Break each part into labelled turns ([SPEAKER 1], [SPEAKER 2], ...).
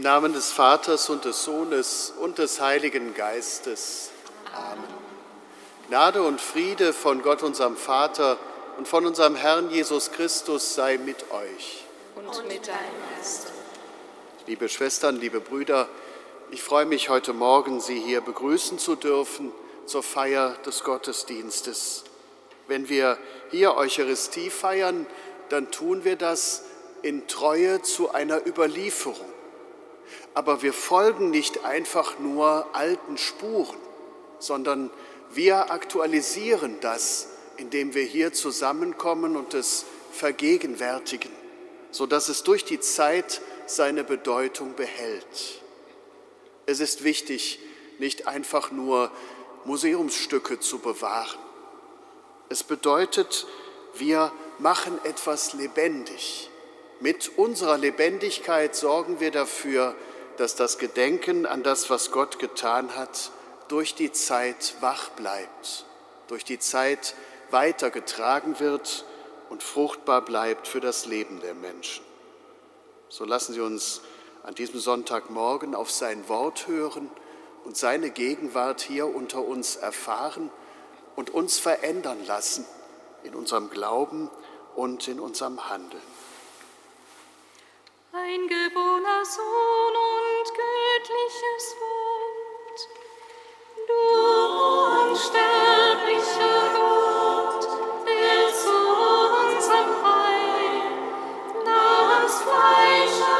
[SPEAKER 1] Im Namen des Vaters und des Sohnes und des Heiligen Geistes. Amen. Gnade und Friede von Gott, unserem Vater und von unserem Herrn Jesus Christus sei mit euch.
[SPEAKER 2] Und mit deinem Geist.
[SPEAKER 1] Liebe Schwestern, liebe Brüder, ich freue mich heute Morgen, Sie hier begrüßen zu dürfen zur Feier des Gottesdienstes. Wenn wir hier Eucharistie feiern, dann tun wir das in Treue zu einer Überlieferung aber wir folgen nicht einfach nur alten Spuren, sondern wir aktualisieren das, indem wir hier zusammenkommen und es vergegenwärtigen, sodass es durch die Zeit seine Bedeutung behält. Es ist wichtig, nicht einfach nur Museumsstücke zu bewahren. Es bedeutet, wir machen etwas lebendig. Mit unserer Lebendigkeit sorgen wir dafür, dass das Gedenken an das, was Gott getan hat, durch die Zeit wach bleibt, durch die Zeit weitergetragen wird und fruchtbar bleibt für das Leben der Menschen. So lassen Sie uns an diesem Sonntagmorgen auf sein Wort hören und seine Gegenwart hier unter uns erfahren und uns verändern lassen in unserem Glauben und in unserem Handeln.
[SPEAKER 3] Ein geborener Sohn und göttliches Wort, du unsterblicher Gott, der zu unserem Heil nahmst Fleisch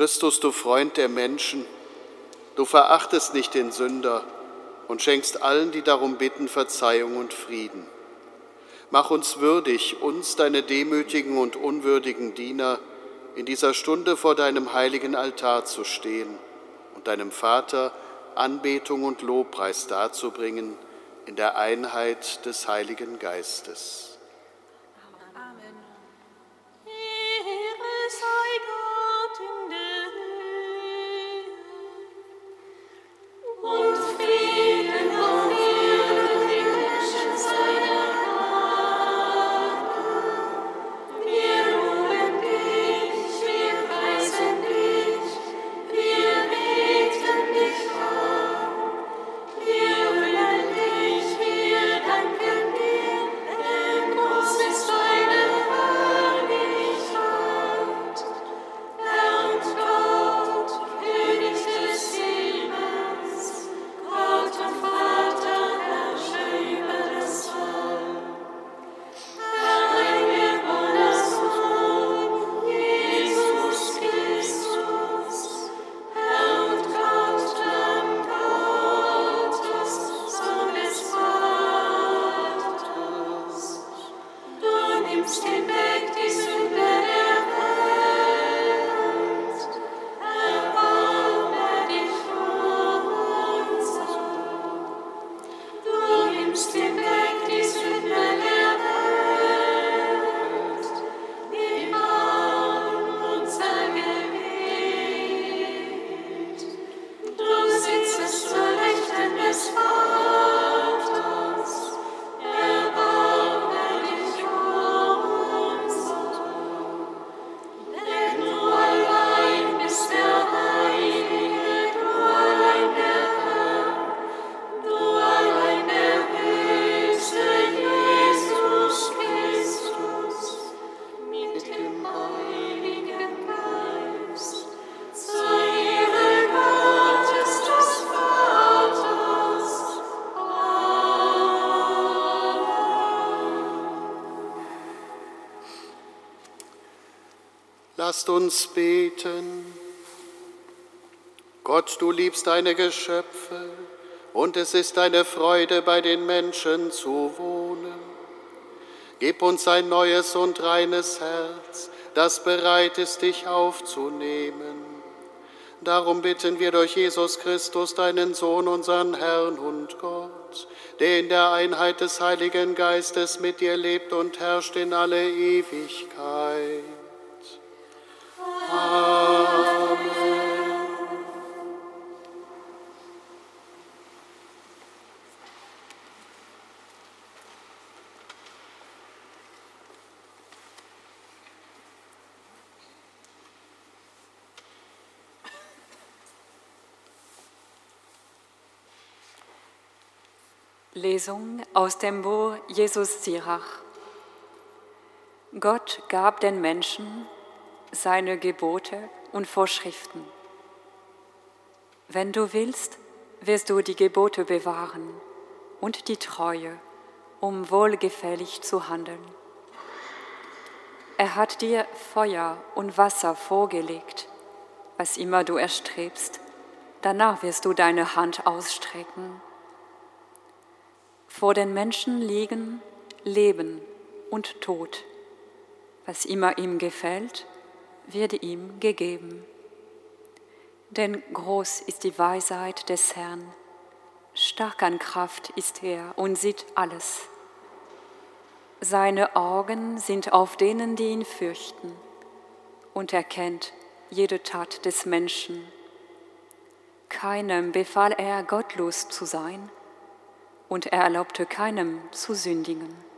[SPEAKER 4] Christus, du
[SPEAKER 1] Freund der Menschen, du verachtest nicht den Sünder und schenkst allen, die darum bitten, Verzeihung und Frieden.
[SPEAKER 3] Mach uns würdig, uns, deine demütigen und unwürdigen Diener, in dieser Stunde vor deinem heiligen Altar zu stehen und deinem Vater Anbetung und Lobpreis darzubringen in der Einheit des Heiligen Geistes. Lasst uns beten. Gott, du liebst deine Geschöpfe und es ist deine Freude, bei den Menschen zu wohnen. Gib uns ein neues und reines Herz, das bereit ist, dich aufzunehmen. Darum bitten wir durch Jesus Christus, deinen Sohn, unseren Herrn und Gott, der in der Einheit des Heiligen Geistes mit dir lebt und herrscht in alle Ewigkeit.
[SPEAKER 5] Lesung aus dem Buch Jesus Sirach. Gott gab den Menschen seine Gebote und Vorschriften. Wenn du willst, wirst du die Gebote bewahren und die Treue, um wohlgefällig zu handeln. Er hat dir Feuer und Wasser vorgelegt, was immer du erstrebst, danach wirst du deine Hand ausstrecken. Vor den Menschen liegen Leben und Tod, was immer ihm gefällt, wird ihm gegeben. Denn groß ist die Weisheit des Herrn, stark an Kraft ist er und sieht alles. Seine Augen sind auf denen, die ihn fürchten, und er kennt jede Tat des Menschen. Keinem befahl er, gottlos zu sein, und er erlaubte keinem zu sündigen.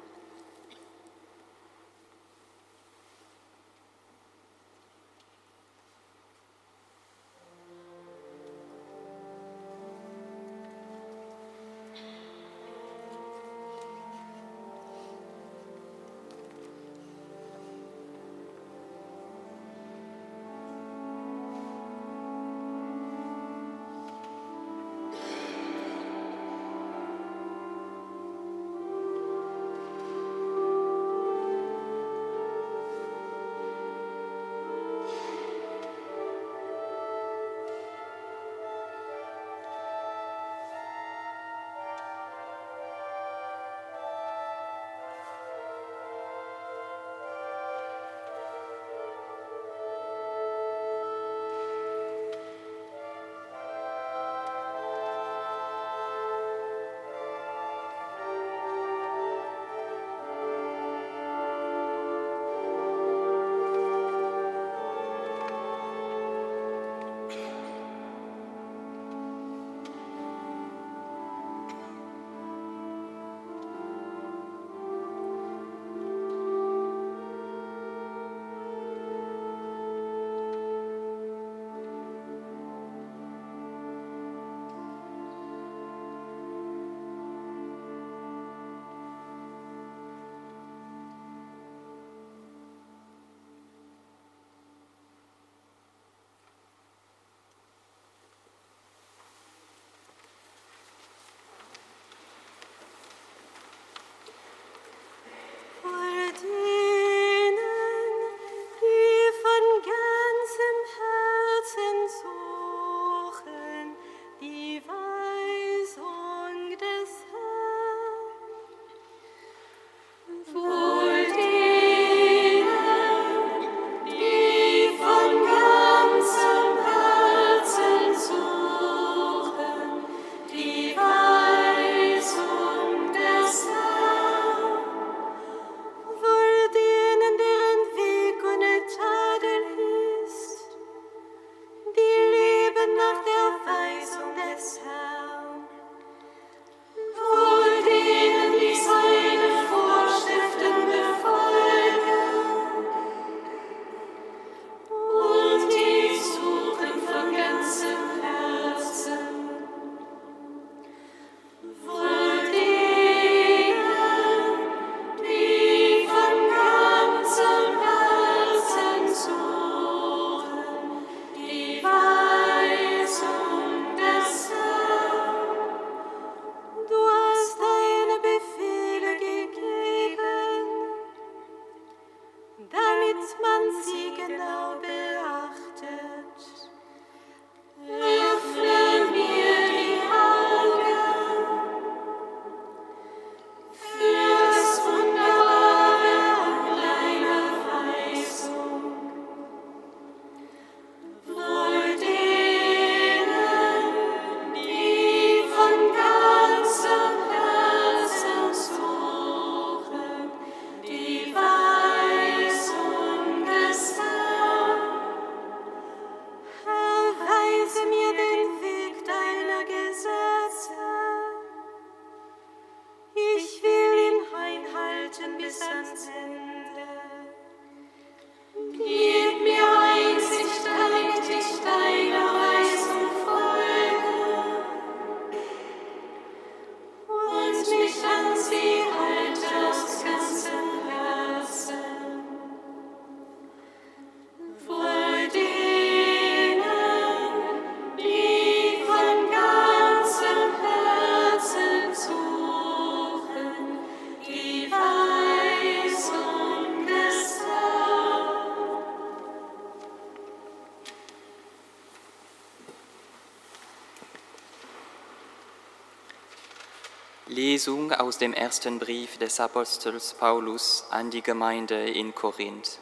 [SPEAKER 6] Lesung aus dem ersten Brief des Apostels Paulus an die Gemeinde in Korinth.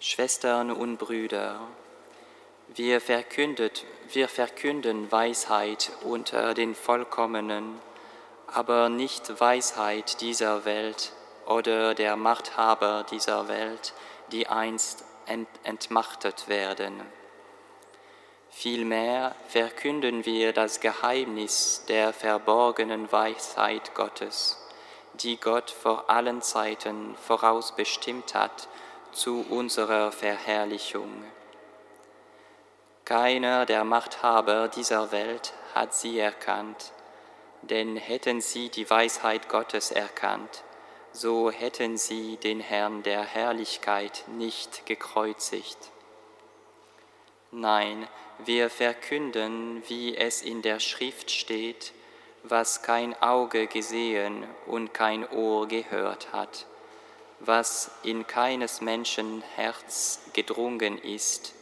[SPEAKER 6] Schwestern und Brüder, wir, wir verkünden Weisheit unter den Vollkommenen, aber nicht Weisheit dieser Welt oder der Machthaber dieser Welt, die einst entmachtet werden. Vielmehr verkünden wir das Geheimnis der verborgenen Weisheit Gottes, die Gott vor allen Zeiten vorausbestimmt hat zu unserer Verherrlichung. Keiner der Machthaber dieser Welt hat sie erkannt, denn hätten sie die Weisheit Gottes erkannt, so hätten sie den Herrn der Herrlichkeit nicht gekreuzigt. Nein, wir verkünden, wie es in der Schrift steht, was kein Auge gesehen und kein Ohr gehört hat, was in keines Menschen Herz gedrungen ist,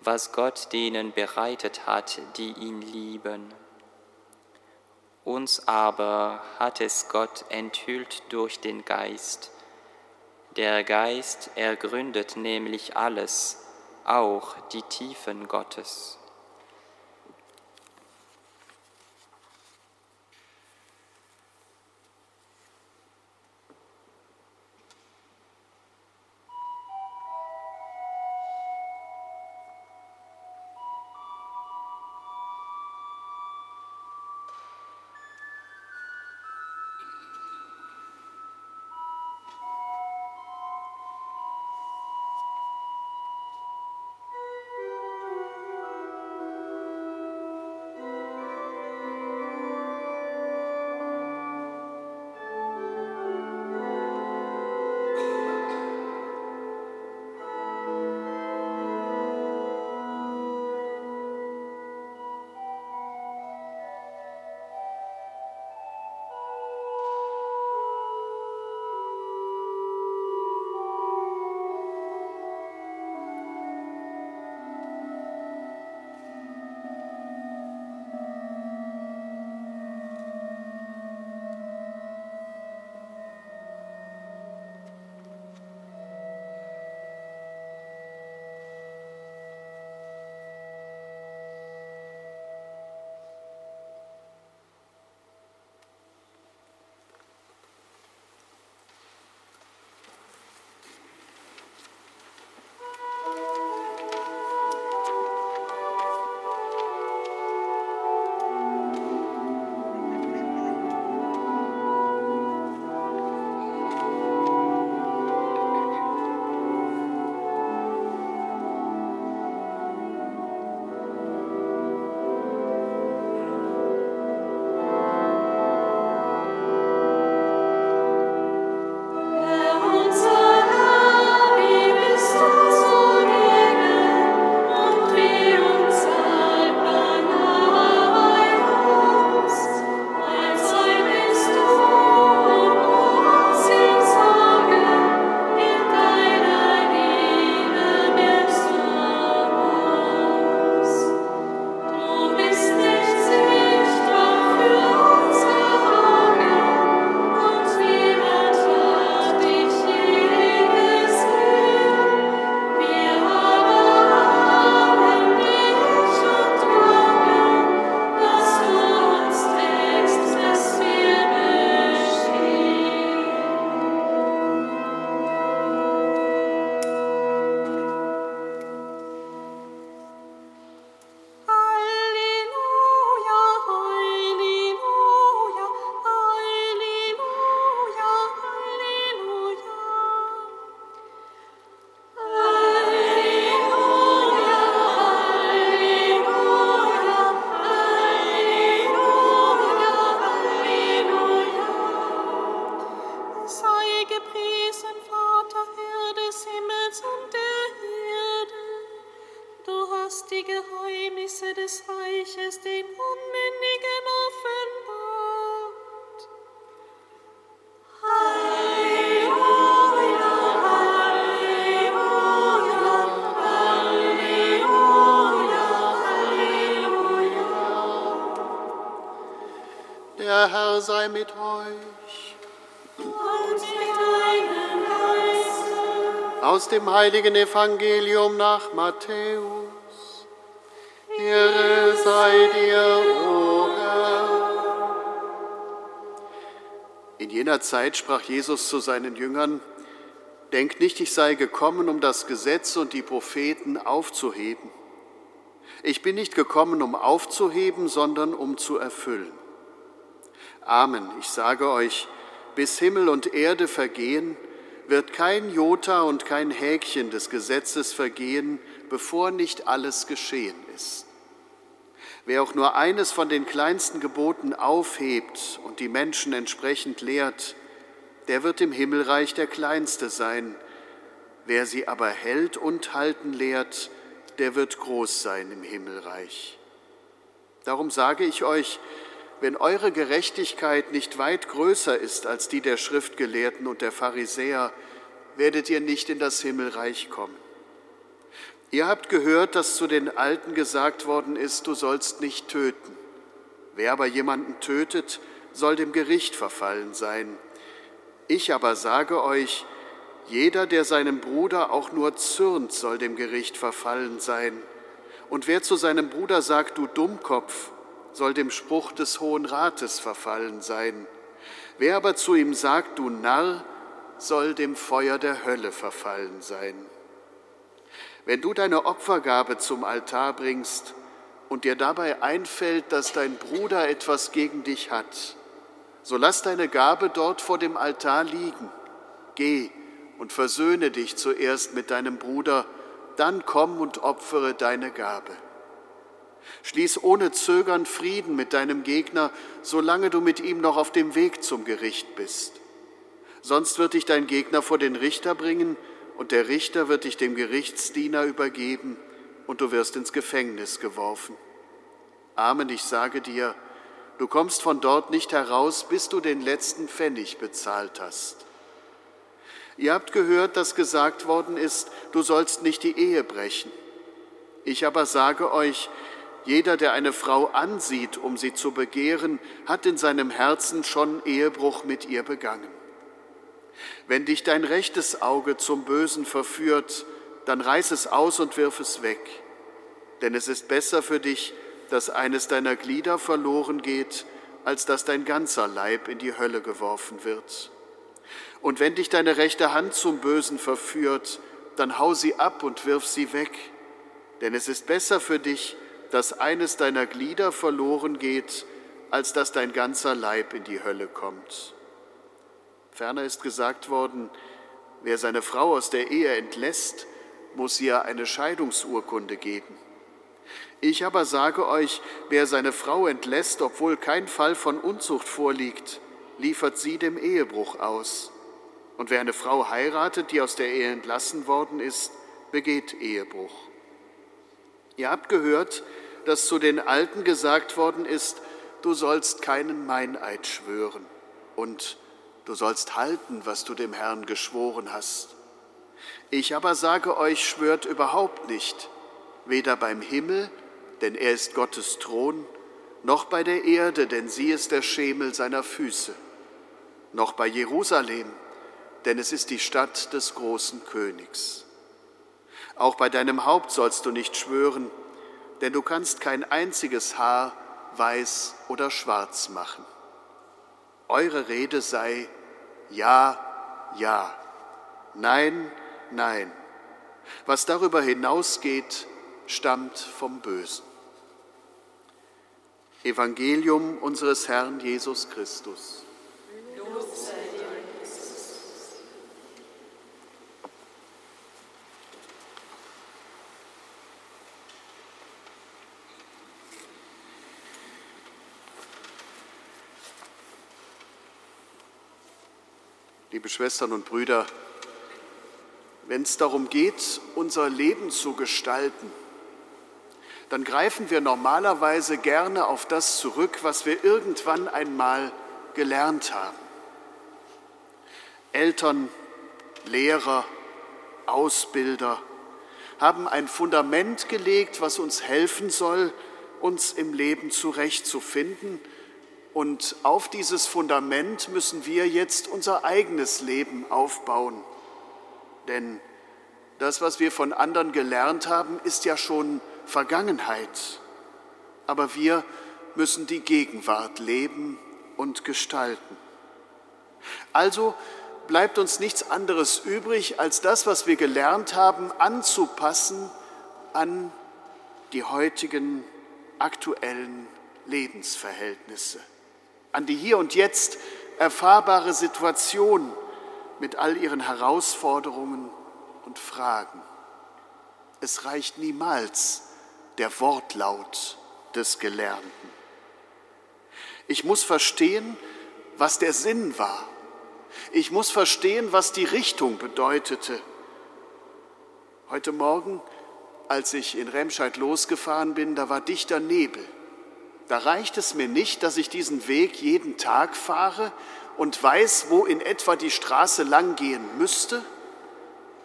[SPEAKER 6] was Gott denen bereitet hat, die ihn lieben. Uns aber hat es Gott enthüllt durch den Geist. Der Geist ergründet nämlich alles, auch die Tiefen Gottes.
[SPEAKER 1] Herr sei mit euch.
[SPEAKER 7] Und mit deinem Geiste.
[SPEAKER 1] Aus dem heiligen Evangelium nach Matthäus. Ehre sei dir, o Herr. In jener Zeit sprach Jesus zu seinen Jüngern, Denkt nicht, ich sei gekommen, um das Gesetz und die Propheten aufzuheben. Ich bin nicht gekommen, um aufzuheben, sondern um zu erfüllen. Amen, ich sage euch, bis Himmel und Erde vergehen, wird kein Jota und kein Häkchen des Gesetzes vergehen, bevor nicht alles geschehen ist. Wer auch nur eines von den kleinsten Geboten aufhebt und die Menschen entsprechend lehrt, der wird im Himmelreich der Kleinste sein. Wer sie aber hält und halten lehrt, der wird groß sein im Himmelreich. Darum sage ich euch, wenn eure Gerechtigkeit nicht weit größer ist als die der Schriftgelehrten und der Pharisäer, werdet ihr nicht in das Himmelreich kommen. Ihr habt gehört, dass zu den Alten gesagt worden ist, du sollst nicht töten. Wer aber jemanden tötet, soll dem Gericht verfallen sein. Ich aber sage euch, jeder, der seinem Bruder auch nur zürnt, soll dem Gericht verfallen sein. Und wer zu seinem Bruder sagt, du Dummkopf, soll dem Spruch des Hohen Rates verfallen sein. Wer aber zu ihm sagt, du Narr, soll dem Feuer der Hölle verfallen sein. Wenn du deine Opfergabe zum Altar bringst und dir dabei einfällt, dass dein Bruder etwas gegen dich hat, so lass deine Gabe dort vor dem Altar liegen. Geh und versöhne dich zuerst mit deinem Bruder, dann komm und opfere deine Gabe. Schließ ohne Zögern Frieden mit deinem Gegner, solange du mit ihm noch auf dem Weg zum Gericht bist. Sonst wird dich dein Gegner vor den Richter bringen, und der Richter wird dich dem Gerichtsdiener übergeben, und du wirst ins Gefängnis geworfen. Amen, ich sage dir, Du kommst von dort nicht heraus, bis du den letzten Pfennig bezahlt hast. Ihr habt gehört, dass gesagt worden ist, du sollst nicht die Ehe brechen. Ich aber sage euch, jeder, der eine Frau ansieht, um sie zu begehren, hat in seinem Herzen schon Ehebruch mit ihr begangen. Wenn dich dein rechtes Auge zum Bösen verführt, dann reiß es aus und wirf es weg. Denn es ist besser für dich, dass eines deiner Glieder verloren geht, als dass dein ganzer Leib in die Hölle geworfen wird. Und wenn dich deine rechte Hand zum Bösen verführt, dann hau sie ab und wirf sie weg, denn es ist besser für dich, dass eines deiner Glieder verloren geht, als dass dein ganzer Leib in die Hölle kommt. Ferner ist gesagt worden, wer seine Frau aus der Ehe entlässt, muss ihr eine Scheidungsurkunde geben. Ich aber sage euch, wer seine Frau entlässt, obwohl kein Fall von Unzucht vorliegt, liefert sie dem Ehebruch aus. Und wer eine Frau heiratet, die aus der Ehe entlassen worden ist, begeht Ehebruch. Ihr habt gehört, dass zu den Alten gesagt worden ist, du sollst keinen Meineid schwören und du sollst halten, was du dem Herrn geschworen hast. Ich aber sage euch, schwört überhaupt nicht, weder beim Himmel, denn er ist Gottes Thron, noch bei der Erde, denn sie ist der Schemel seiner Füße, noch bei Jerusalem, denn es ist die Stadt des großen Königs. Auch bei deinem Haupt sollst du nicht schwören, denn du kannst kein einziges Haar weiß oder schwarz machen. Eure Rede sei Ja, Ja, Nein, Nein. Was darüber hinausgeht, stammt vom Bösen. Evangelium unseres Herrn Jesus Christus. Liebe Schwestern und Brüder, wenn es darum geht, unser Leben zu gestalten, dann greifen wir normalerweise gerne auf das zurück, was wir irgendwann einmal gelernt haben. Eltern, Lehrer, Ausbilder haben ein Fundament gelegt, was uns helfen soll, uns im Leben zurechtzufinden Und auf dieses Fundament müssen wir jetzt unser eigenes Leben aufbauen. Denn das, was wir von anderen gelernt haben, ist ja schon Vergangenheit. Aber wir müssen die Gegenwart leben und gestalten. Also bleibt uns nichts anderes übrig, als das, was wir gelernt haben, anzupassen an die heutigen aktuellen Lebensverhältnisse, an die hier und jetzt erfahrbare Situation mit all ihren Herausforderungen und Fragen. Es reicht niemals der Wortlaut des Gelernten. Ich muss verstehen, was der Sinn war. Ich muss verstehen, was die Richtung bedeutete. Heute Morgen, als ich in Remscheid losgefahren bin, da war dichter Nebel. Da reicht es mir nicht, dass ich diesen Weg jeden Tag fahre und weiß, wo in etwa die Straße lang gehen müsste,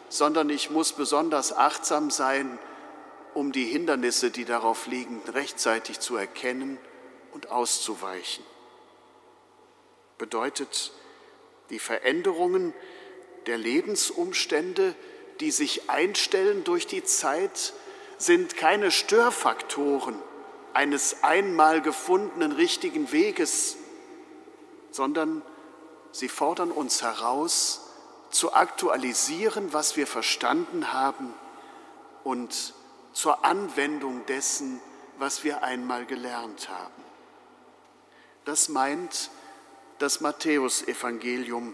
[SPEAKER 1] sondern ich muss besonders achtsam sein, um die Hindernisse, die darauf liegen, rechtzeitig zu erkennen und auszuweichen. Bedeutet, die Veränderungen der Lebensumstände, die sich einstellen durch die Zeit, sind keine Störfaktoren eines einmal gefundenen richtigen Weges, sondern sie fordern uns heraus, zu aktualisieren, was wir verstanden haben und zur Anwendung dessen, was wir einmal gelernt haben. Das meint das Matthäusevangelium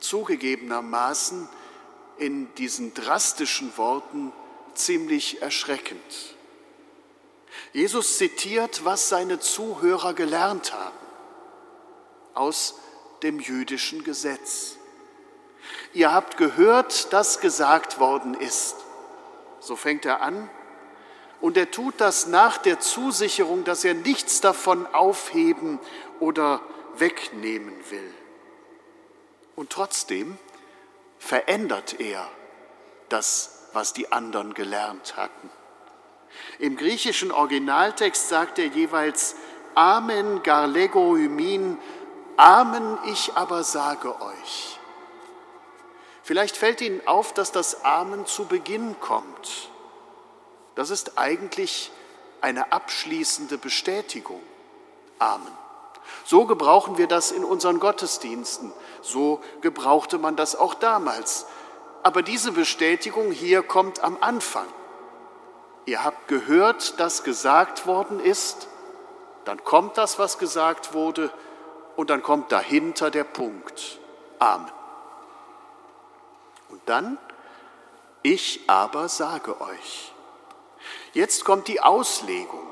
[SPEAKER 1] zugegebenermaßen in diesen drastischen Worten ziemlich erschreckend. Jesus zitiert, was seine Zuhörer gelernt haben aus dem jüdischen Gesetz. Ihr habt gehört, dass gesagt worden ist. So fängt er an. Und er tut das nach der Zusicherung, dass er nichts davon aufheben oder wegnehmen will. Und trotzdem verändert er das, was die anderen gelernt hatten. Im griechischen Originaltext sagt er jeweils Amen garlego hymin, Amen, ich aber sage euch. Vielleicht fällt Ihnen auf, dass das Amen zu Beginn kommt. Das ist eigentlich eine abschließende Bestätigung. Amen. So gebrauchen wir das in unseren Gottesdiensten. So gebrauchte man das auch damals. Aber diese Bestätigung hier kommt am Anfang. Ihr habt gehört, dass gesagt worden ist, dann kommt das, was gesagt wurde, und dann kommt dahinter der Punkt. Amen. Und dann, ich aber sage euch. Jetzt kommt die Auslegung,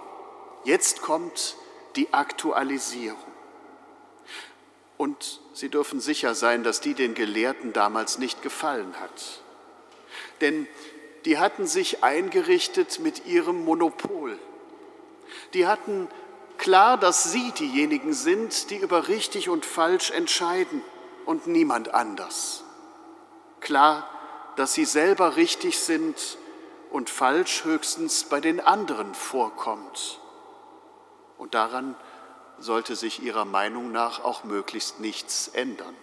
[SPEAKER 1] jetzt kommt die Aktualisierung. Und Sie dürfen sicher sein, dass die den Gelehrten damals nicht gefallen hat. Denn die hatten sich eingerichtet mit ihrem Monopol. Die hatten klar, dass sie diejenigen sind, die über richtig und falsch entscheiden und niemand anders. Klar, dass sie selber richtig sind und falsch höchstens bei den anderen vorkommt. Und daran sollte sich ihrer Meinung nach auch möglichst nichts ändern.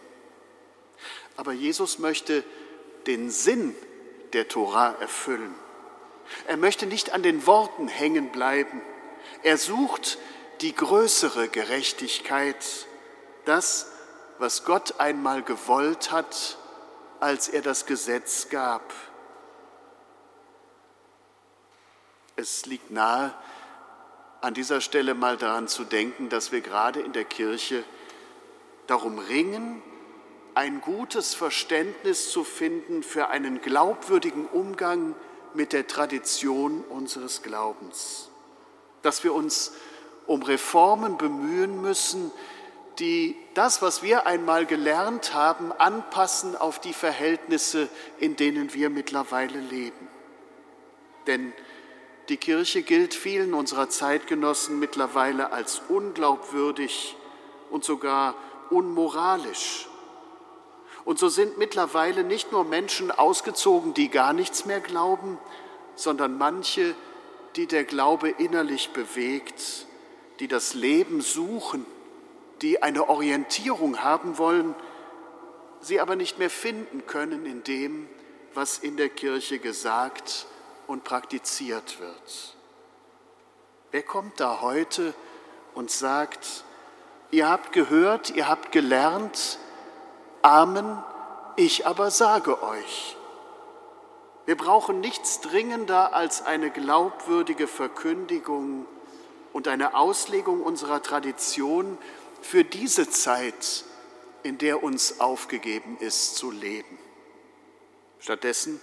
[SPEAKER 1] Aber Jesus möchte den Sinn der Tora erfüllen. Er möchte nicht an den Worten hängen bleiben. Er sucht die größere Gerechtigkeit, das, was Gott einmal gewollt hat, als er das Gesetz gab. Es liegt nahe, an dieser Stelle mal daran zu denken, dass wir gerade in der Kirche darum ringen, ein gutes Verständnis zu finden für einen glaubwürdigen Umgang mit der Tradition unseres Glaubens. Dass wir uns um Reformen bemühen müssen, die das, was wir einmal gelernt haben, anpassen auf die Verhältnisse, in denen wir mittlerweile leben. Denn die Kirche gilt vielen unserer Zeitgenossen mittlerweile als unglaubwürdig und sogar unmoralisch. Und so sind mittlerweile nicht nur Menschen ausgezogen, die gar nichts mehr glauben, sondern manche, die der Glaube innerlich bewegt, die das Leben suchen die eine Orientierung haben wollen, sie aber nicht mehr finden können in dem, was in der Kirche gesagt und praktiziert wird. Wer kommt da heute und sagt, ihr habt gehört, ihr habt gelernt, Amen, ich aber sage euch. Wir brauchen nichts dringender als eine glaubwürdige Verkündigung und eine Auslegung unserer Tradition für diese Zeit, in der uns aufgegeben ist zu leben. Stattdessen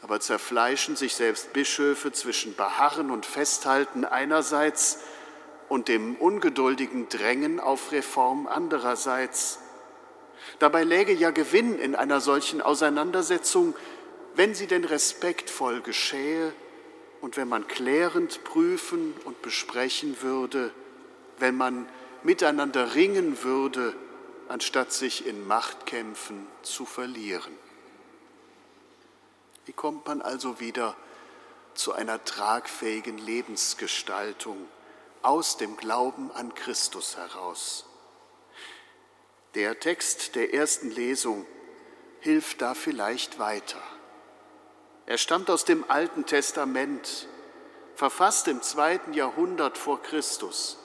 [SPEAKER 1] aber zerfleischen sich selbst Bischöfe zwischen Beharren und Festhalten einerseits und dem ungeduldigen Drängen auf Reform andererseits. Dabei läge ja Gewinn in einer solchen Auseinandersetzung, wenn sie denn respektvoll geschähe und wenn man klärend prüfen und besprechen würde, wenn man miteinander ringen würde, anstatt sich in Machtkämpfen zu verlieren. Wie kommt man also wieder zu einer tragfähigen Lebensgestaltung aus dem Glauben an Christus heraus? Der Text der ersten Lesung hilft da vielleicht weiter. Er stammt aus dem Alten Testament, verfasst im zweiten Jahrhundert vor Christus.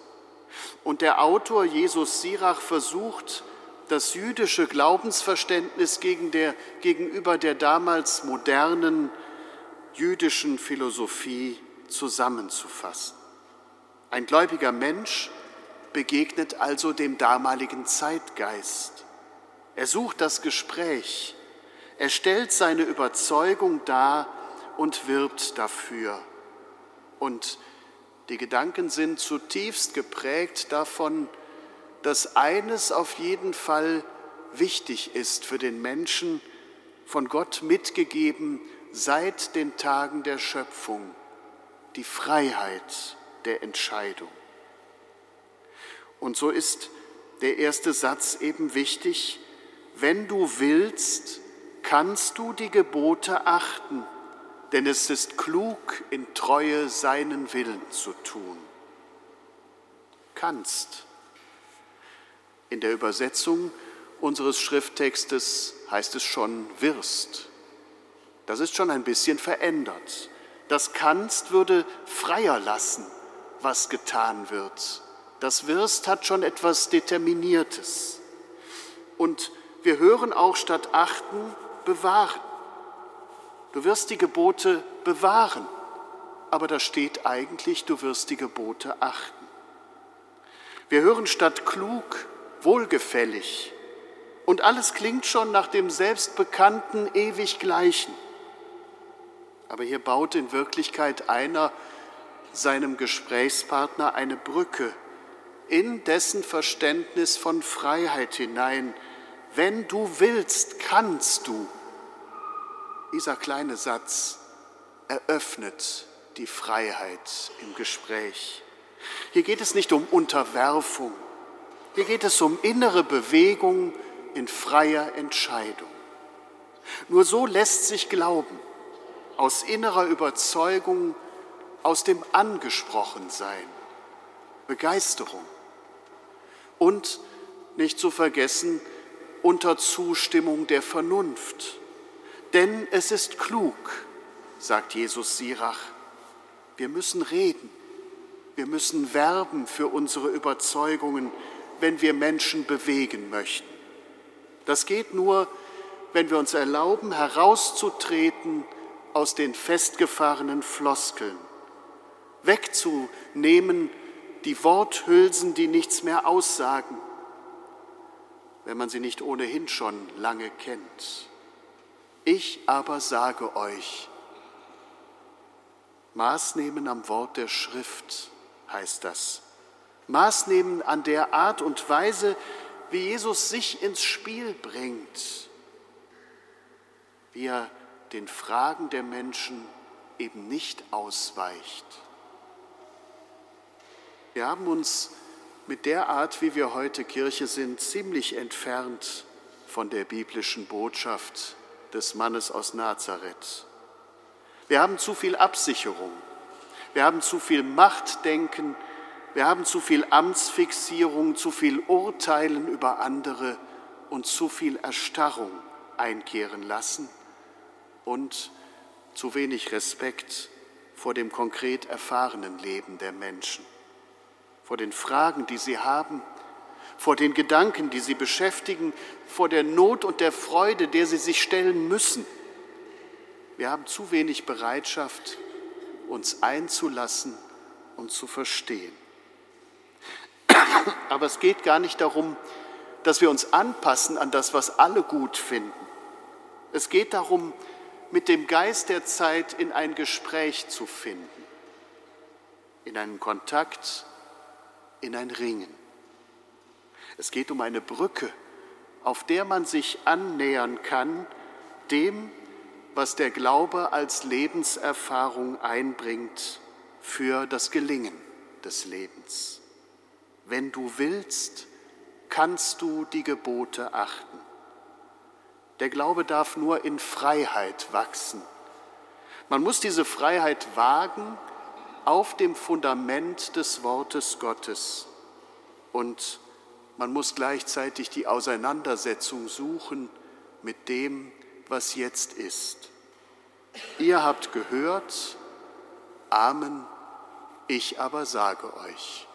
[SPEAKER 1] Und der Autor Jesus Sirach versucht, das jüdische Glaubensverständnis gegen der, gegenüber der damals modernen jüdischen Philosophie zusammenzufassen. Ein gläubiger Mensch begegnet also dem damaligen Zeitgeist. Er sucht das Gespräch, er stellt seine Überzeugung dar und wirbt dafür. Und die Gedanken sind zutiefst geprägt davon, dass eines auf jeden Fall wichtig ist für den Menschen, von Gott mitgegeben seit den Tagen der Schöpfung, die Freiheit der Entscheidung. Und so ist der erste Satz eben wichtig, wenn du willst, kannst du die Gebote achten, denn es ist klug, in Treue seinen Willen zu tun. Kannst. In der Übersetzung unseres Schrifttextes heißt es schon wirst. Das ist schon ein bisschen verändert. Das kannst würde freier lassen, was getan wird. Das wirst hat schon etwas Determiniertes. Und wir hören auch statt achten, bewahren. Du wirst die Gebote bewahren, aber da steht eigentlich, du wirst die Gebote achten. Wir hören statt klug, wohlgefällig. Und alles klingt schon nach dem selbstbekannten ewig Gleichen. Aber hier baut in Wirklichkeit einer seinem Gesprächspartner eine Brücke in dessen Verständnis von Freiheit hinein. Wenn du willst, kannst du. Dieser kleine Satz eröffnet die Freiheit im Gespräch. Hier geht es nicht um Unterwerfung, hier geht es um innere Bewegung in freier Entscheidung. Nur so lässt sich glauben, aus innerer Überzeugung, aus dem Angesprochensein, Begeisterung und nicht zu vergessen unter Zustimmung der Vernunft. Denn es ist klug, sagt Jesus Sirach, wir müssen reden, wir müssen werben für unsere Überzeugungen, wenn wir Menschen bewegen möchten. Das geht nur, wenn wir uns erlauben, herauszutreten aus den festgefahrenen Floskeln, wegzunehmen die Worthülsen, die nichts mehr aussagen, wenn man sie nicht ohnehin schon lange kennt. Ich aber sage euch, Maß nehmen am Wort der Schrift heißt das. Maß nehmen an der Art und Weise, wie Jesus sich ins Spiel bringt, wie er den Fragen der Menschen eben nicht ausweicht. Wir haben uns mit der Art, wie wir heute Kirche sind, ziemlich entfernt von der biblischen Botschaft des Mannes aus Nazareth. Wir haben zu viel Absicherung, wir haben zu viel Machtdenken, Wir haben zu viel Amtsfixierung, zu viel Urteilen über andere und zu viel Erstarrung einkehren lassen und zu wenig Respekt vor dem konkret erfahrenen Leben der Menschen, vor den Fragen, die sie haben, vor den Gedanken, die sie beschäftigen, vor der Not und der Freude, der sie sich stellen müssen. Wir haben zu wenig Bereitschaft, uns einzulassen und zu verstehen. Aber es geht gar nicht darum, dass wir uns anpassen an das, was alle gut finden. Es geht darum, mit dem Geist der Zeit in ein Gespräch zu finden, in einen Kontakt, in ein Ringen. Es geht um eine Brücke, auf der man sich annähern kann dem, was der Glaube als Lebenserfahrung einbringt für das Gelingen des Lebens. Wenn du willst, kannst du die Gebote achten. Der Glaube darf nur in Freiheit wachsen. Man muss diese Freiheit wagen auf dem Fundament des Wortes Gottes und man muss gleichzeitig die Auseinandersetzung suchen mit dem, was jetzt ist. Ihr habt gehört, Amen, ich aber sage euch.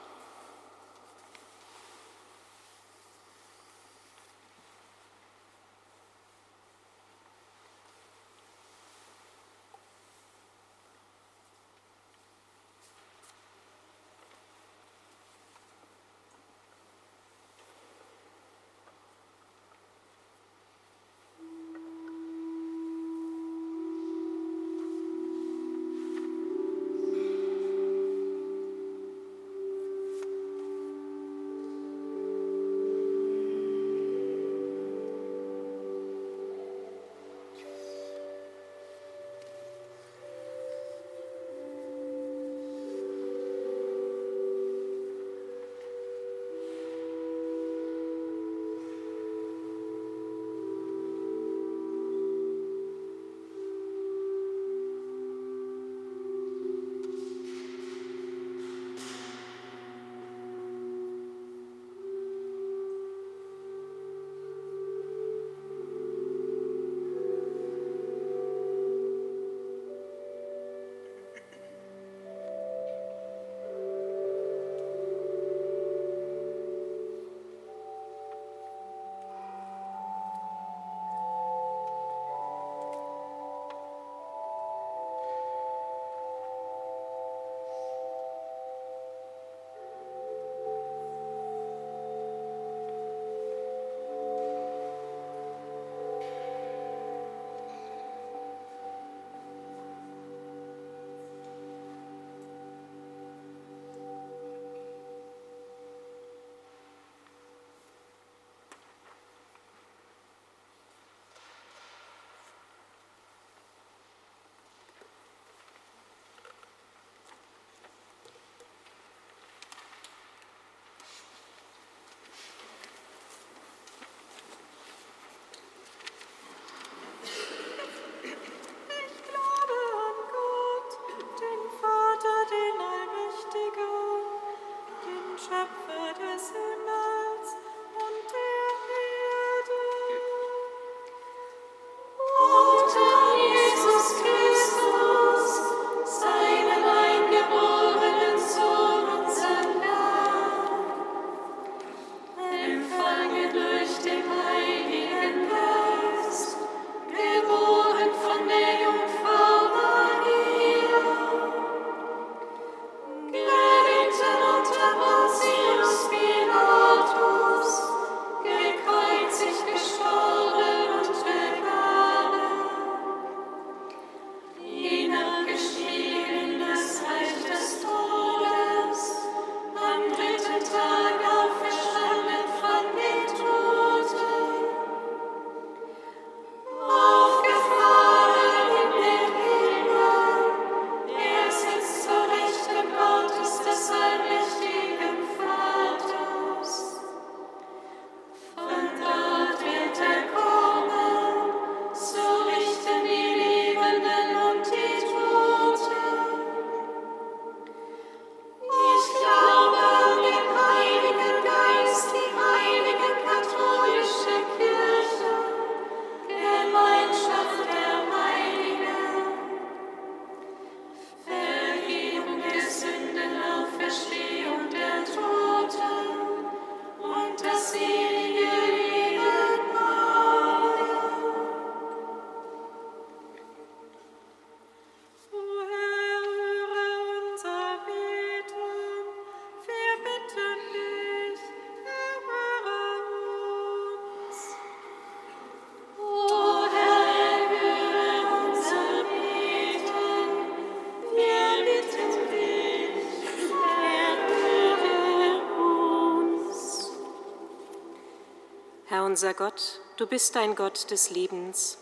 [SPEAKER 3] Unser Gott, du bist ein Gott des Lebens.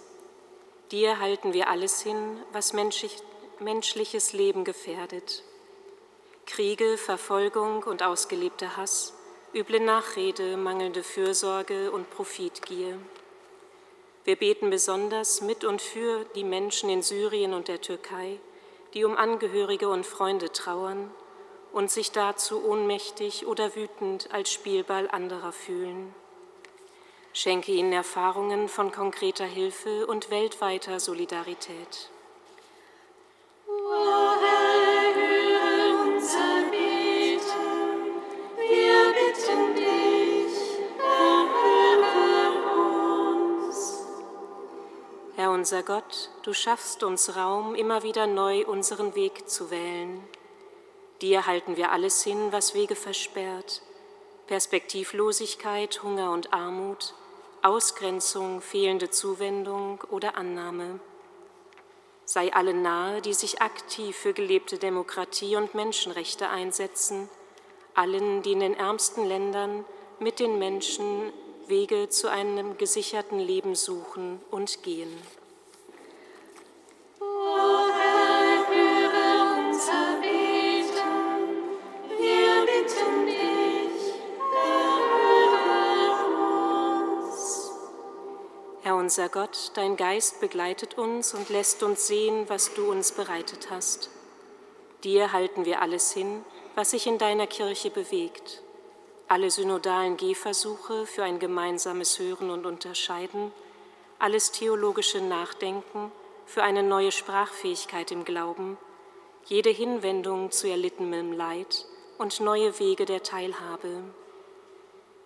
[SPEAKER 3] Dir halten wir alles hin, was menschlich, menschliches Leben gefährdet. Kriege, Verfolgung und ausgelebter Hass, üble Nachrede, mangelnde Fürsorge und Profitgier. Wir beten besonders mit und für die Menschen in Syrien und der Türkei, die um Angehörige und Freunde trauern und sich dazu ohnmächtig oder wütend als Spielball anderer fühlen. Schenke ihnen Erfahrungen von konkreter Hilfe und weltweiter Solidarität.
[SPEAKER 7] Herr unser
[SPEAKER 3] Gott, du schaffst uns Raum, immer wieder neu unseren Weg zu wählen. Dir halten wir alles hin, was Wege versperrt. Perspektivlosigkeit, Hunger und Armut, Ausgrenzung, fehlende Zuwendung oder Annahme. Sei allen nahe, die sich aktiv für gelebte Demokratie und Menschenrechte einsetzen, allen, die in den ärmsten Ländern mit den Menschen Wege zu einem gesicherten Leben suchen und gehen. Unser Gott, dein Geist begleitet uns und lässt uns sehen, was du uns bereitet hast. Dir halten wir alles hin, was sich in deiner Kirche bewegt. Alle synodalen Gehversuche für ein gemeinsames Hören und Unterscheiden, alles theologische Nachdenken für eine neue Sprachfähigkeit im Glauben, jede Hinwendung zu erlittenem Leid und neue Wege der Teilhabe.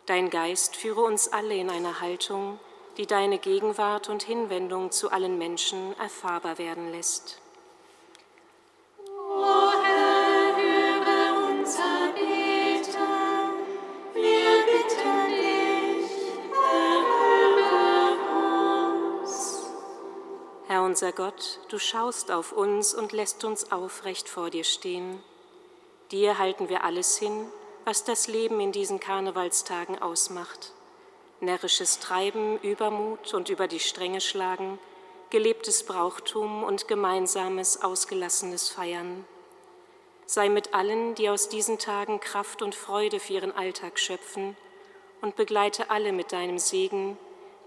[SPEAKER 3] Dein Geist führe uns alle in eine Haltung, die deine Gegenwart und Hinwendung zu allen Menschen erfahrbar werden lässt.
[SPEAKER 7] Unser
[SPEAKER 3] Gott, du schaust auf uns und lässt uns aufrecht vor dir stehen. Dir halten wir alles hin, was das Leben in diesen Karnevalstagen ausmacht närrisches Treiben, Übermut und über die Stränge schlagen, gelebtes Brauchtum und gemeinsames, ausgelassenes Feiern. Sei mit allen, die aus diesen Tagen Kraft und Freude für ihren Alltag schöpfen, und begleite alle mit deinem Segen,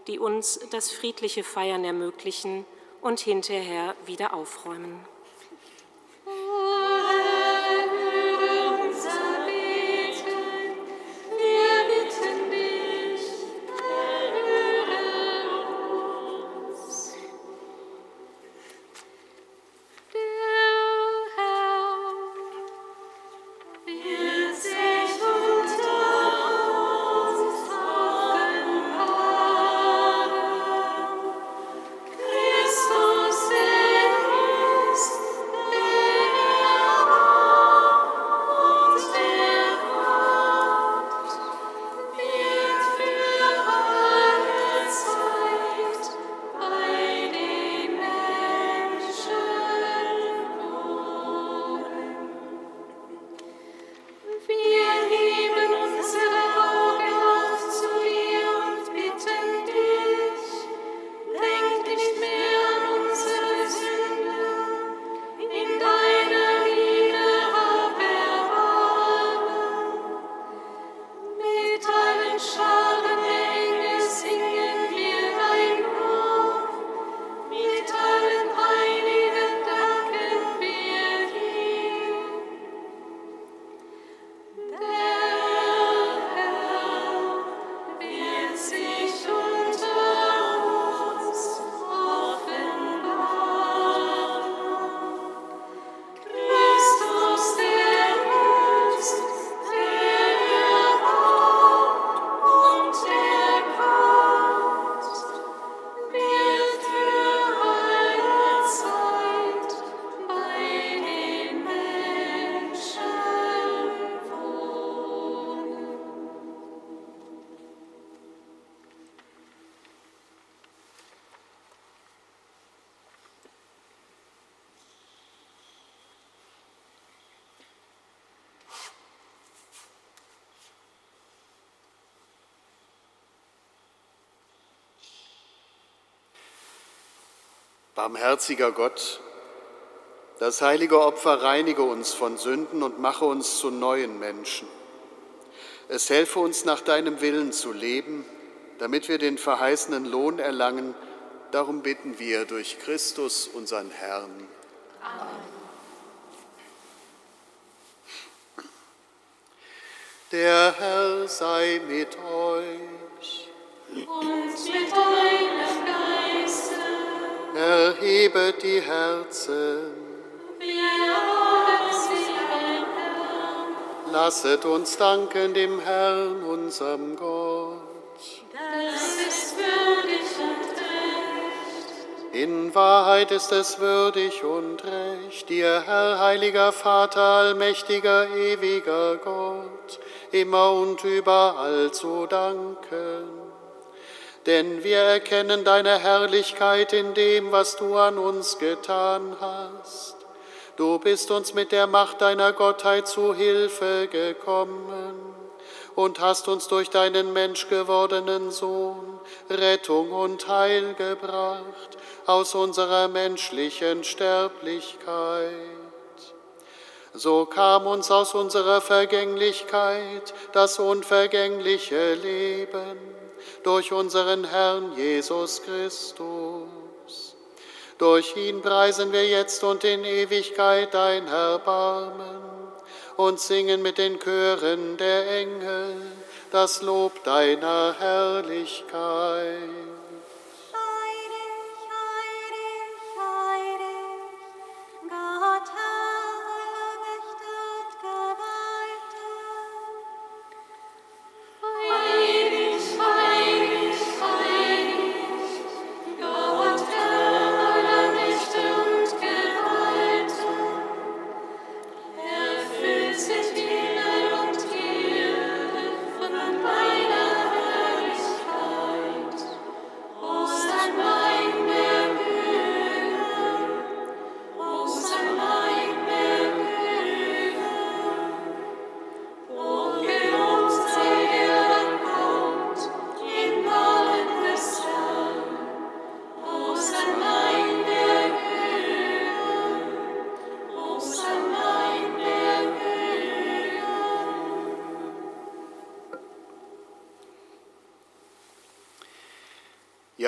[SPEAKER 3] die uns das friedliche Feiern ermöglichen und hinterher wieder aufräumen.
[SPEAKER 1] Barmherziger Gott, das heilige Opfer reinige uns von Sünden und mache uns zu neuen Menschen. Es helfe uns nach deinem Willen zu leben, damit wir den verheißenen Lohn erlangen. Darum bitten wir durch Christus, unseren Herrn. Amen. Der Herr sei mit euch.
[SPEAKER 7] Und mit deinem Geiste.
[SPEAKER 1] Erhebet die Herzen. Lasset uns danken dem Herrn, unserem Gott.
[SPEAKER 7] Das ist würdig und recht.
[SPEAKER 1] In Wahrheit ist es würdig und recht, dir, Herr, heiliger Vater, allmächtiger, ewiger Gott, immer und überall zu danken. Denn wir erkennen deine Herrlichkeit in dem, was du an uns getan hast. Du bist uns mit der Macht deiner Gottheit zu Hilfe gekommen und hast uns durch deinen menschgewordenen Sohn Rettung und Heil gebracht aus unserer menschlichen Sterblichkeit. So kam uns aus unserer Vergänglichkeit das unvergängliche Leben durch unseren Herrn Jesus Christus. Durch ihn preisen wir jetzt und in Ewigkeit dein Erbarmen und singen mit den Chören der Engel das Lob deiner Herrlichkeit.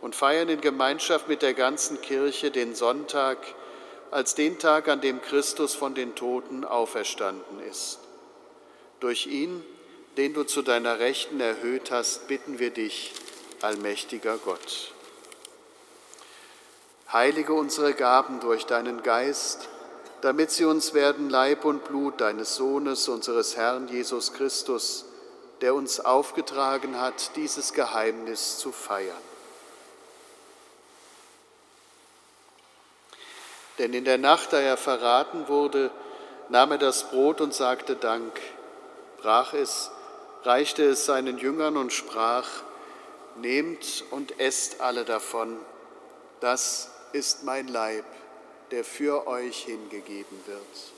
[SPEAKER 1] und feiern in Gemeinschaft mit der ganzen Kirche den Sonntag als den Tag, an dem Christus von den Toten auferstanden ist. Durch ihn, den du zu deiner Rechten erhöht hast, bitten wir dich, allmächtiger Gott. Heilige unsere Gaben durch deinen Geist, damit sie uns werden Leib und Blut deines Sohnes, unseres Herrn Jesus Christus, der uns aufgetragen hat, dieses Geheimnis zu feiern. Denn in der Nacht, da er verraten wurde, nahm er das Brot und sagte Dank, brach es, reichte es seinen Jüngern und sprach, Nehmt und esst alle davon, das ist mein Leib, der für euch hingegeben wird.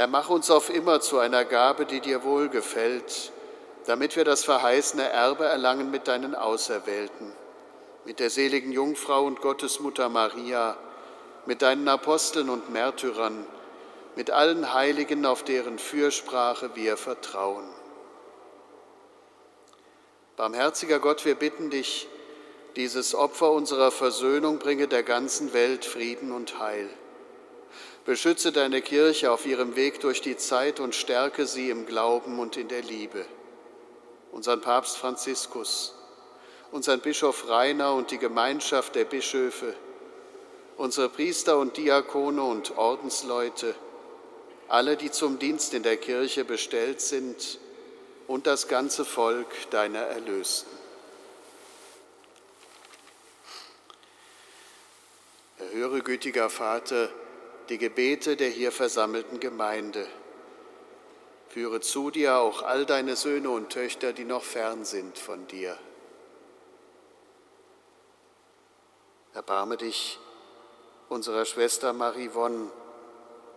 [SPEAKER 1] Er mach uns auf immer zu einer Gabe, die dir wohlgefällt, damit wir das verheißene Erbe erlangen mit deinen Auserwählten, mit der seligen Jungfrau und Gottesmutter Maria, mit deinen Aposteln und Märtyrern, mit allen Heiligen, auf deren Fürsprache wir vertrauen. Barmherziger Gott, wir bitten dich, dieses Opfer unserer Versöhnung bringe der ganzen Welt Frieden und Heil. Beschütze deine Kirche auf ihrem Weg durch die Zeit und stärke sie im Glauben und in der Liebe. Unseren Papst Franziskus, unseren Bischof Rainer und die Gemeinschaft der Bischöfe, unsere Priester und Diakone und Ordensleute, alle, die zum Dienst in der Kirche bestellt sind, und das ganze Volk deiner Erlösten. Erhöre, gütiger Vater, die Gebete der hier versammelten Gemeinde. Führe zu dir auch all deine Söhne und Töchter, die noch fern sind von dir. Erbarme dich unserer Schwester Marie Wonn,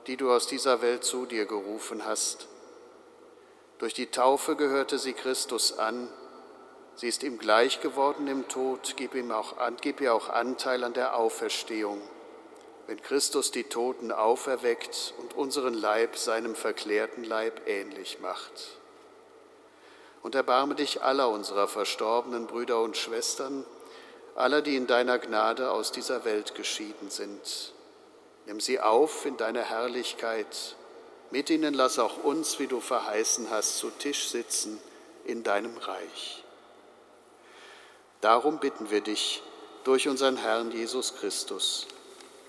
[SPEAKER 1] die du aus dieser Welt zu dir gerufen hast. Durch die Taufe gehörte sie Christus an. Sie ist ihm gleich geworden im Tod. Gib, ihm auch, gib ihr auch Anteil an der Auferstehung. Wenn Christus die Toten auferweckt und unseren Leib seinem verklärten Leib ähnlich macht. Und erbarme dich aller unserer verstorbenen Brüder und Schwestern, aller, die in deiner Gnade aus dieser Welt geschieden sind Nimm sie auf in deine Herrlichkeit. Mit ihnen lass auch uns, wie du verheißen hast, zu Tisch sitzen in deinem Reich. Darum bitten wir dich durch unseren Herrn Jesus Christus,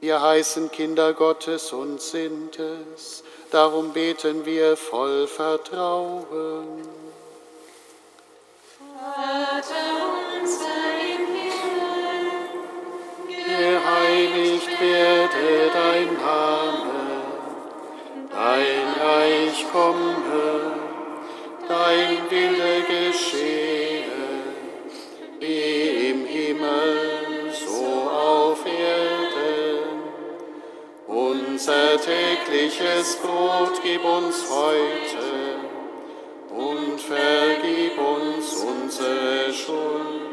[SPEAKER 1] Wir heißen Kinder Gottes und sind es, darum beten wir voll Vertrauen.
[SPEAKER 7] Vater unser
[SPEAKER 1] geheiligt werde dein Name, dein Reich komme, dein Wille tägliches Brot gib uns heute und vergib uns unsere Schuld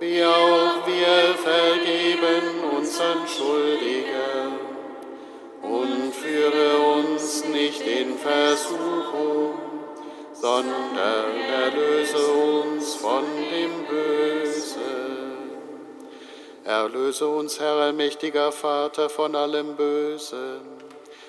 [SPEAKER 1] wie auch wir vergeben unseren Schuldigen. Und führe uns nicht in Versuchung, sondern erlöse uns von dem Bösen. Erlöse uns, Herr allmächtiger Vater, von allem Bösen.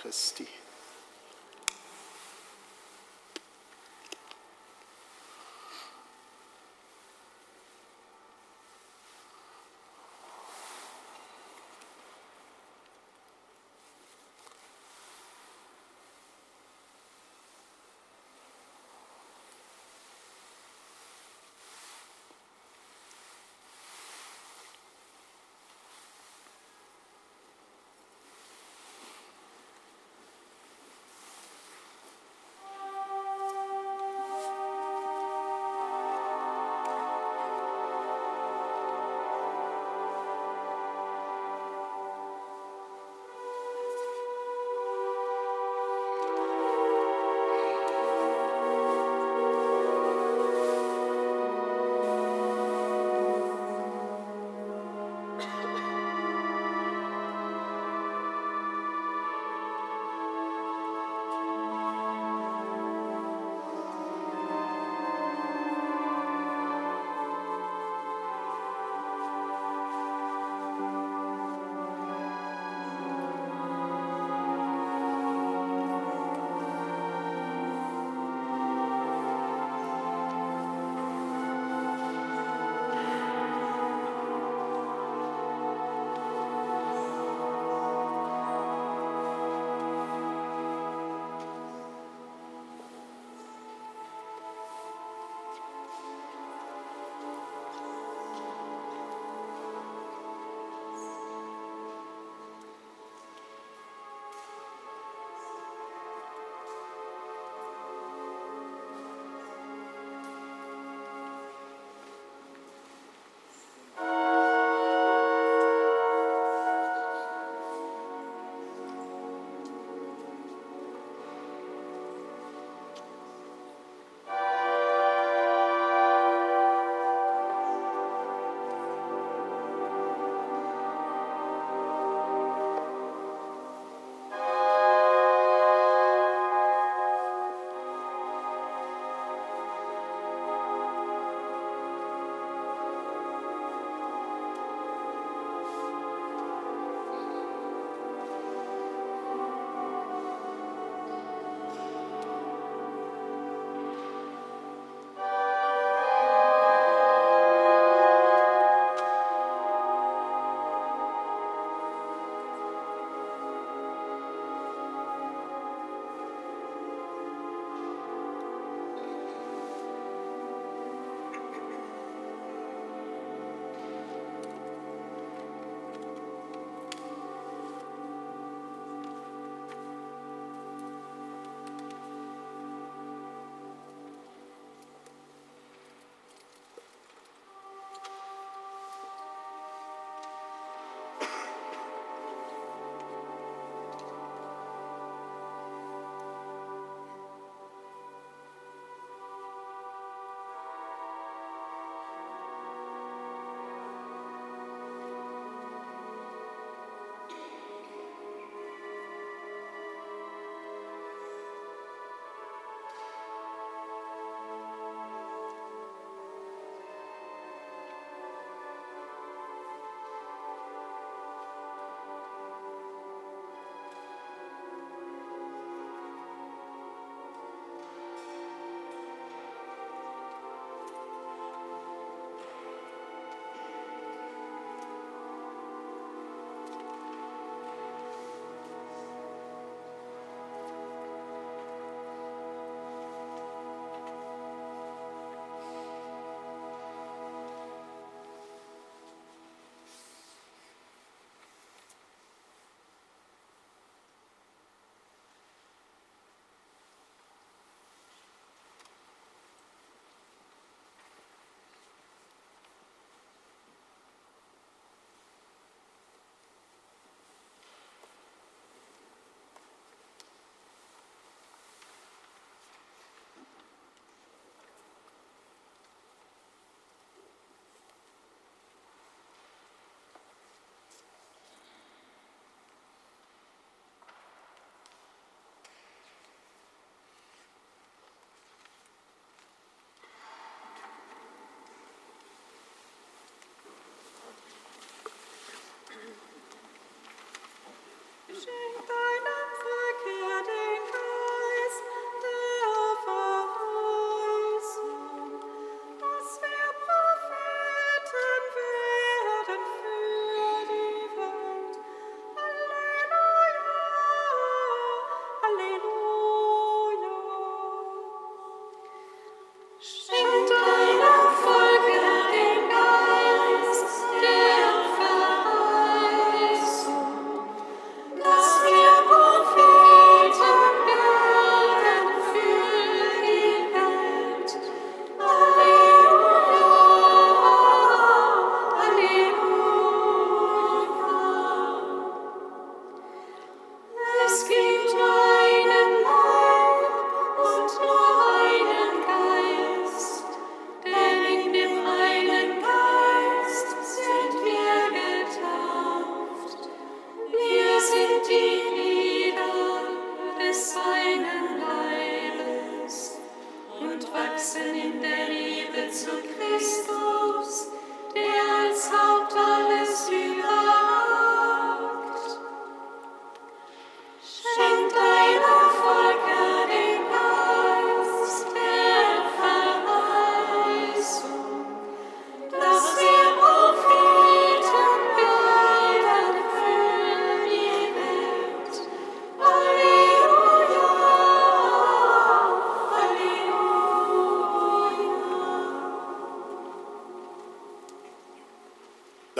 [SPEAKER 1] Christi.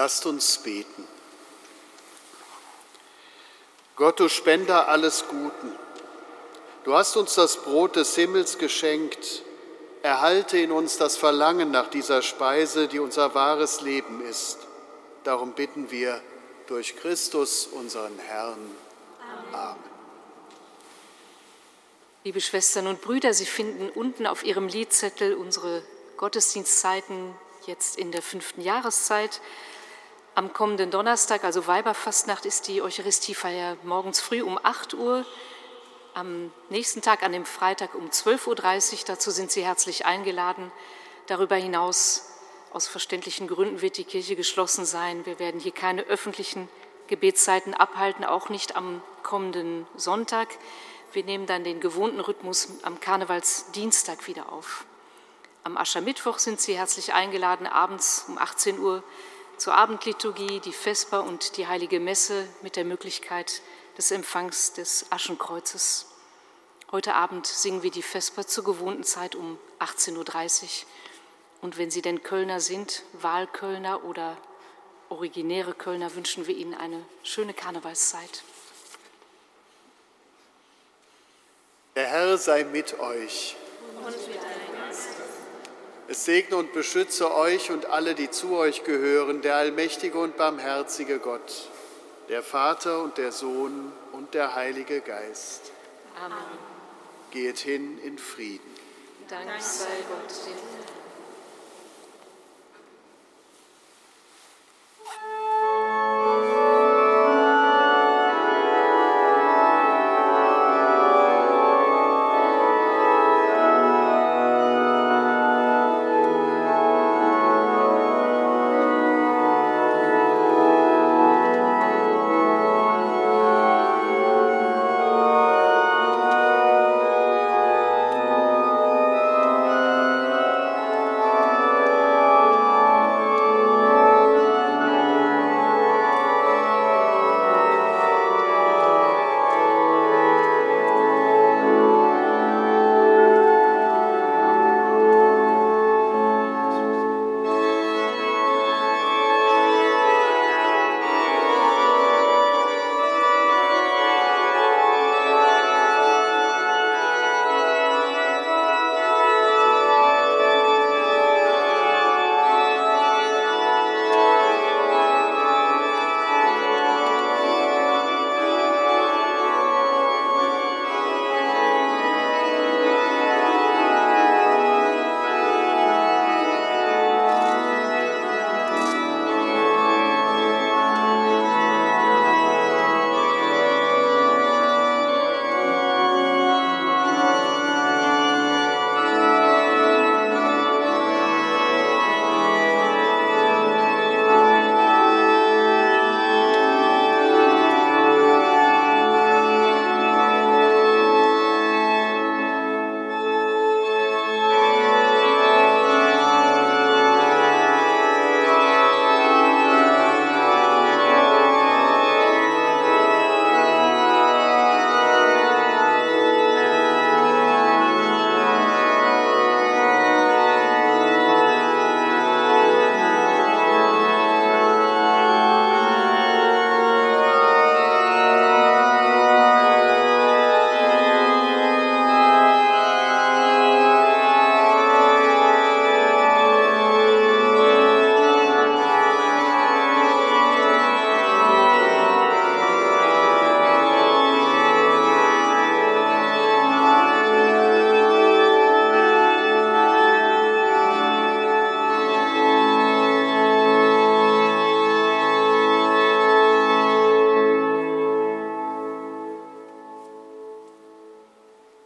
[SPEAKER 1] Lasst uns beten. Gott, du Spender alles Guten, du hast uns das Brot des Himmels geschenkt, erhalte in uns das Verlangen nach dieser Speise, die unser wahres Leben ist. Darum bitten wir durch Christus, unseren Herrn. Amen.
[SPEAKER 3] Liebe Schwestern und Brüder, Sie finden unten auf Ihrem Liedzettel unsere Gottesdienstzeiten jetzt in der fünften Jahreszeit. Am kommenden Donnerstag, also Weiberfastnacht, ist die Eucharistiefeier morgens früh um 8 Uhr. Am nächsten Tag, an dem Freitag um 12.30 Uhr. Dazu sind Sie herzlich eingeladen. Darüber hinaus, aus verständlichen Gründen, wird die Kirche geschlossen sein. Wir werden hier keine öffentlichen Gebetszeiten abhalten, auch nicht am kommenden Sonntag. Wir nehmen dann den gewohnten Rhythmus am Karnevalsdienstag wieder auf. Am Aschermittwoch sind Sie herzlich eingeladen, abends um 18 Uhr zur Abendliturgie, die Vesper und die Heilige Messe mit der Möglichkeit des Empfangs des Aschenkreuzes. Heute Abend singen wir die Vesper zur gewohnten Zeit um 18.30 Uhr. Und wenn Sie denn Kölner sind, Wahlkölner oder originäre Kölner, wünschen wir Ihnen eine schöne Karnevalszeit.
[SPEAKER 1] Der Herr sei mit euch. Und mit es segne und beschütze euch und alle, die zu euch gehören, der allmächtige und barmherzige Gott, der Vater und der Sohn und der Heilige Geist.
[SPEAKER 3] Amen.
[SPEAKER 1] Geht hin in Frieden.
[SPEAKER 3] Dank sei Gott, dem